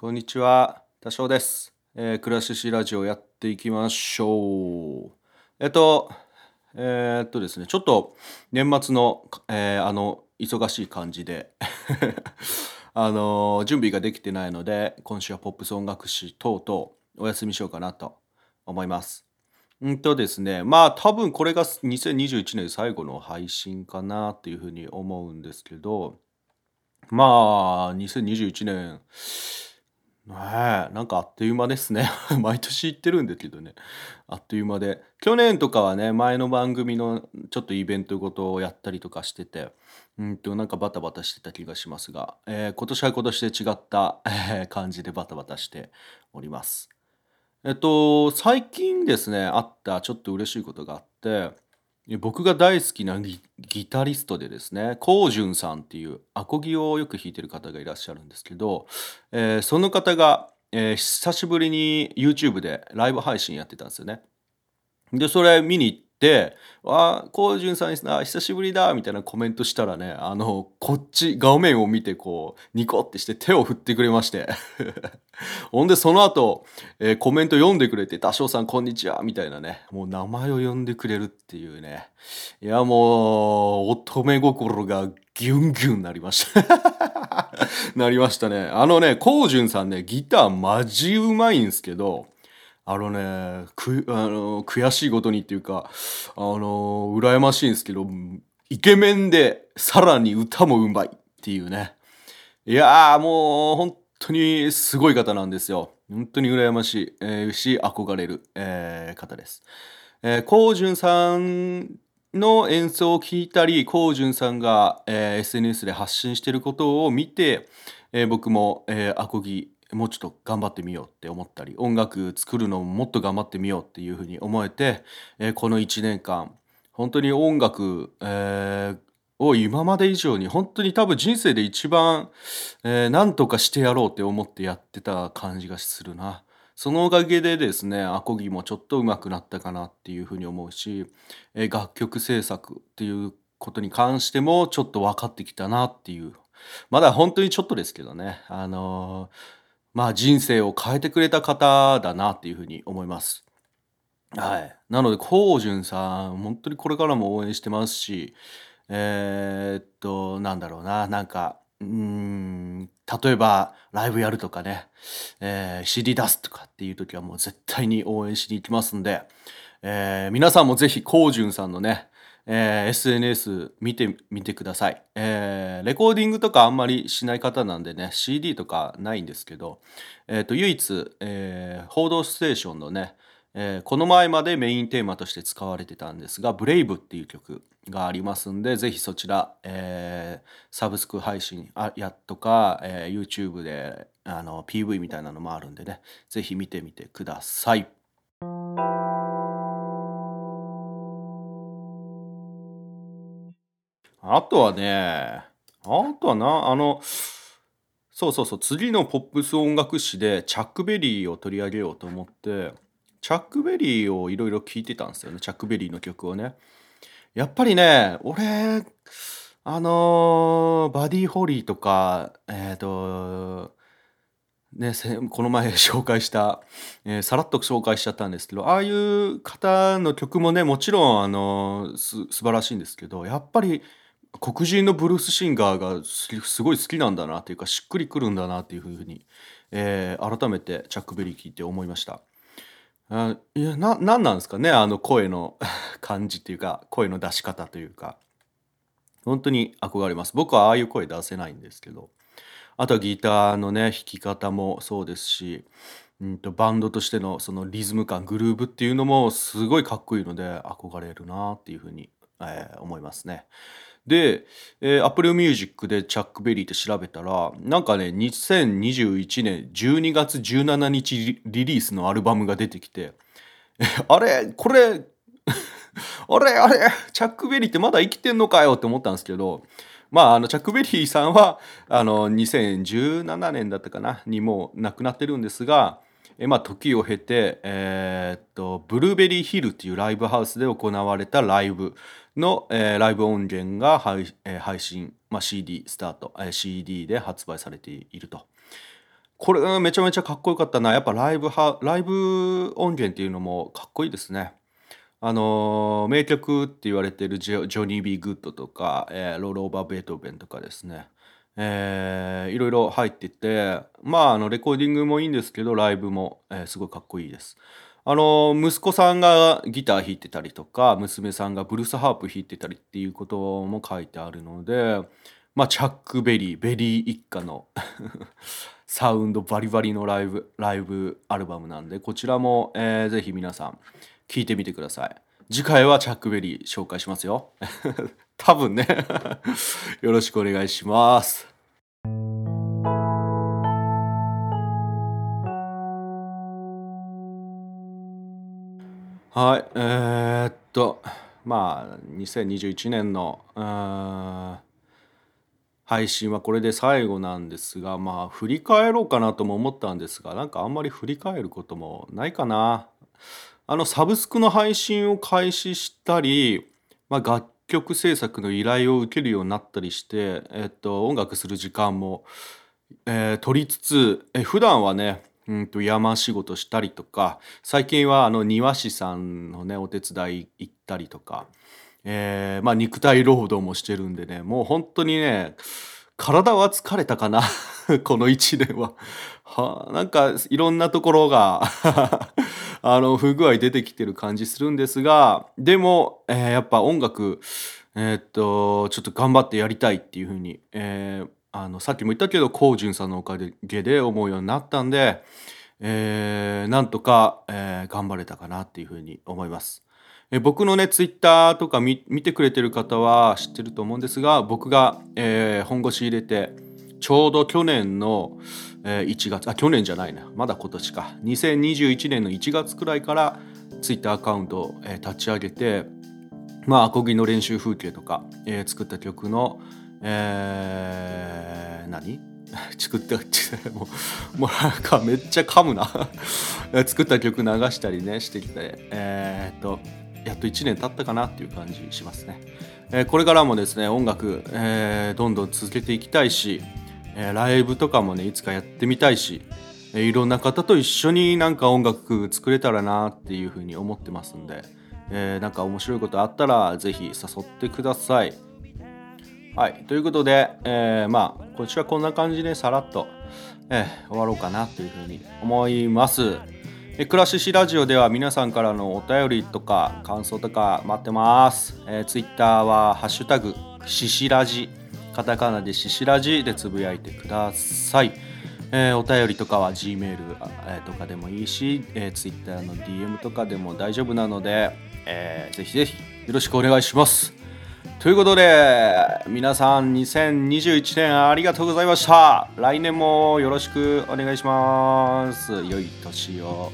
こんにちは、多少です。えー、クラシシラジオやっていきましょう。えっと、えーっとですね、ちょっと年末の、えーあの、忙しい感じで、あの、準備ができてないので、今週はポップス音楽史等々お休みしようかなと思います。うんとですね、まあ多分これが2021年最後の配信かなっていうふうに思うんですけど、まあ、2021年、ねえ、なんかあっという間ですね。毎年言ってるんですけどね。あっという間で。去年とかはね、前の番組のちょっとイベントごとをやったりとかしてて、うんと、なんかバタバタしてた気がしますが、えー今年は今年で違った、えー感じでバタバタしております。えっと、最近ですね、あったちょっと嬉しいことがあって、僕が大好きなギタリストでですね、コウジュンさんっていうアコギをよく弾いてる方がいらっしゃるんですけど、えーその方が、えー久しぶりに YouTube でライブ配信やってたんですよね。で、それ見に行って、わあ、コウジュンさんあ久しぶりだみたいなコメントしたらね、あの、こっち、画面を見てこう、ニコってして手を振ってくれまして。ほんで、その後、えーコメント読んでくれて、多少さんこんにちはみたいなね、もう名前を呼んでくれるっていうね。いや、もう、乙女心がギュンギュンなりました。なりましたね。あのね、コウジュンさんね、ギターマジうまいんすけど、あのね、く、あの、悔しいことにっていうか、あの、羨ましいんですけど、イケメンで、さらに歌もうまいっていうね。いやーもう本当にすごい方なんですよ。本当に羨ましい、えーし憧れる、えー方です。えー、コウジュンさんの演奏を聞いたり、コウジュンさんが、えー SNS で発信していることを見て、えー僕も、えーアコギもうちょっと頑張ってみようって思ったり、音楽作るのももっと頑張ってみようっていうふうに思えて、えーこの1年間、本当に音楽、えーを今まで以上に本当に多分人生で一番、えー何とかしてやろうって思ってやってた感じがするな。そのおかげでですね、アコギもちょっと上手くなったかなっていうふうに思うし、えー楽曲制作っていうことに関してもちょっと分かってきたなっていう。まだ本当にちょっとですけどね。あのーまあ人生を変えてくれた方だなっていうふうに思います。はい。なので、コウジュンさん、本当にこれからも応援してますし、えーっと、なんだろうな、なんか、うん、例えば、ライブやるとかね、えー CD 出すとかっていう時はもう絶対に応援しに行きますんで、えー皆さんもぜひ、コウジュンさんのね、えー SNS 見てみてください、えーレコーディングとかあんまりしない方なんでね、CD とかないんですけど、えーと、唯一、えー報道ステーションのね、えーこの前までメインテーマとして使われてたんですが、ブレイブっていう曲がありますんで、ぜひそちら、えーサブスク配信あやとか、えー YouTube であの PV みたいなのもあるんでね、ぜひ見てみてください。あとはね、あとはな、あの、そうそうそう、次のポップス音楽誌でチャックベリーを取り上げようと思って、チャックベリーをいろいろ聴いてたんですよね、チャックベリーの曲をね。やっぱりね、俺、あのーバディ・ホリーとか、えっ、と、ね、この前 紹介した、えーさらっと紹介しちゃったんですけど、ああいう方の曲もね、もちろん、あのーす素晴らしいんですけど、やっぱり黒人のブルースシンガーがすごい好きなんだなっていうか、しっくりくるんだなっていうふうに、えー改めてチャックベリー聞いて思いました。あいやななんなんですかねあの声の 感じっていうか声の出し方というか本当に憧れます僕はああいう声出せないんですけどあとはギターのね弾き方もそうですし、うん、とバンドとしてのそのリズム感グルーブっていうのもすごいかっこいいので憧れるなっていうふうに、えー思いますね。で、えー、Apple Music でチャックベリーって調べたらなんかね2021年12月17日リリースのアルバムが出てきて あれこれ あれあれチャックベリーってまだ生きてんのかよって思ったんですけどまああのチャックベリーさんはあの2017年だったかなにもう亡くなってるんですがえまあ時を経てえーっとブルーベリーヒルっていうライブハウスで行われたライブ。の、えーライブ音源が配,、えー配信、まあ、CD スタート、えー CD で発売されていると。これめちゃめちゃかっこよかったな。やっぱライブは、ライブ音源っていうのもかっこいいですね。あのー名曲って言われてるジョ、ジョニー・ビー・グッドとか、えーロール・オーバー・ベートーベンとかですね。いろいろ入ってて、まあ、あの、レコーディングもいいんですけど、ライブも、えーすごいかっこいいです。あの息子さんがギター弾いてたりとか、娘さんがブルースハープ弾いてたりっていうことも書いてあるので、まあ、チャック・ベリー、ベリー一家の サウンドバリバリのライブ、ライブアルバムなんで、こちらも、えーぜひ皆さん聞いてみてください。次回はチャック・ベリー紹介しますよ。多分ね。よろしくお願いします。はい、えーっと、まあ、2021年の、配信はこれで最後なんですが、まあ、振り返ろうかなとも思ったんですが、なんかあんまり振り返ることもないかな。あの、サブスクの配信を開始したり、まあ、楽曲制作の依頼を受けるようになったりして、えっと、音楽する時間も、えー取りつつ、え普段はね、うんと山仕事したりとか、最近はあの庭師さんのね、お手伝い行ったりとか、えーまあ肉体労働もしてるんでね、もう本当にね、体は疲れたかな、この1年は。は、なんかいろんなところが あの不具合出てきてる感じするんですが、でも、えーやっぱ音楽、えーっと、ちょっと頑張ってやりたいっていうふうに、えーあのさっきも言ったけど、コウジュンさんのおかげで思うようになったんで、えーなんとか、えー頑張れたかなっていうふうに思います。え僕のね、ツイッターとか見見てくれてる方は知ってると思うんですが、僕が、えー本腰入れて、ちょうど去年の、えー1月、あ、去年じゃないな、まだ今年か。2021年の1月くらいからツイッターアカウントを、えー立ち上げて、まあ、アコギの練習風景とか、えー作った曲の、えー何？作ったもう もうなんかめっちゃ噛むな。作った曲流したりねしてきてえーっとやっと1年経ったかなっていう感じしますね、えーこれからもですね音楽、えーどんどん続けていきたいし、えーライブとかもねいつかやってみたいし、えーいろんな方と一緒になんか音楽作れたらなっていうふうに思ってますんで、えーなんか面白いことあったらぜひ誘ってください。はい。ということで、えーまあ、こちらこんな感じでさらっと、えー終わろうかなというふうに思います。えクラシシラジオでは皆さんからのお便りとか感想とか待ってます。えー、ツイッターはハッシュタグ、シシラジ、カタカナでシシラジでつぶやいてください。えーお便りとかは G メール、えーとかでもいいし、えー、Twitter の DM とかでも大丈夫なので、えーぜひぜひよろしくお願いします。ということで、皆さん2021年ありがとうございました。来年もよろしくお願いします。良い年を。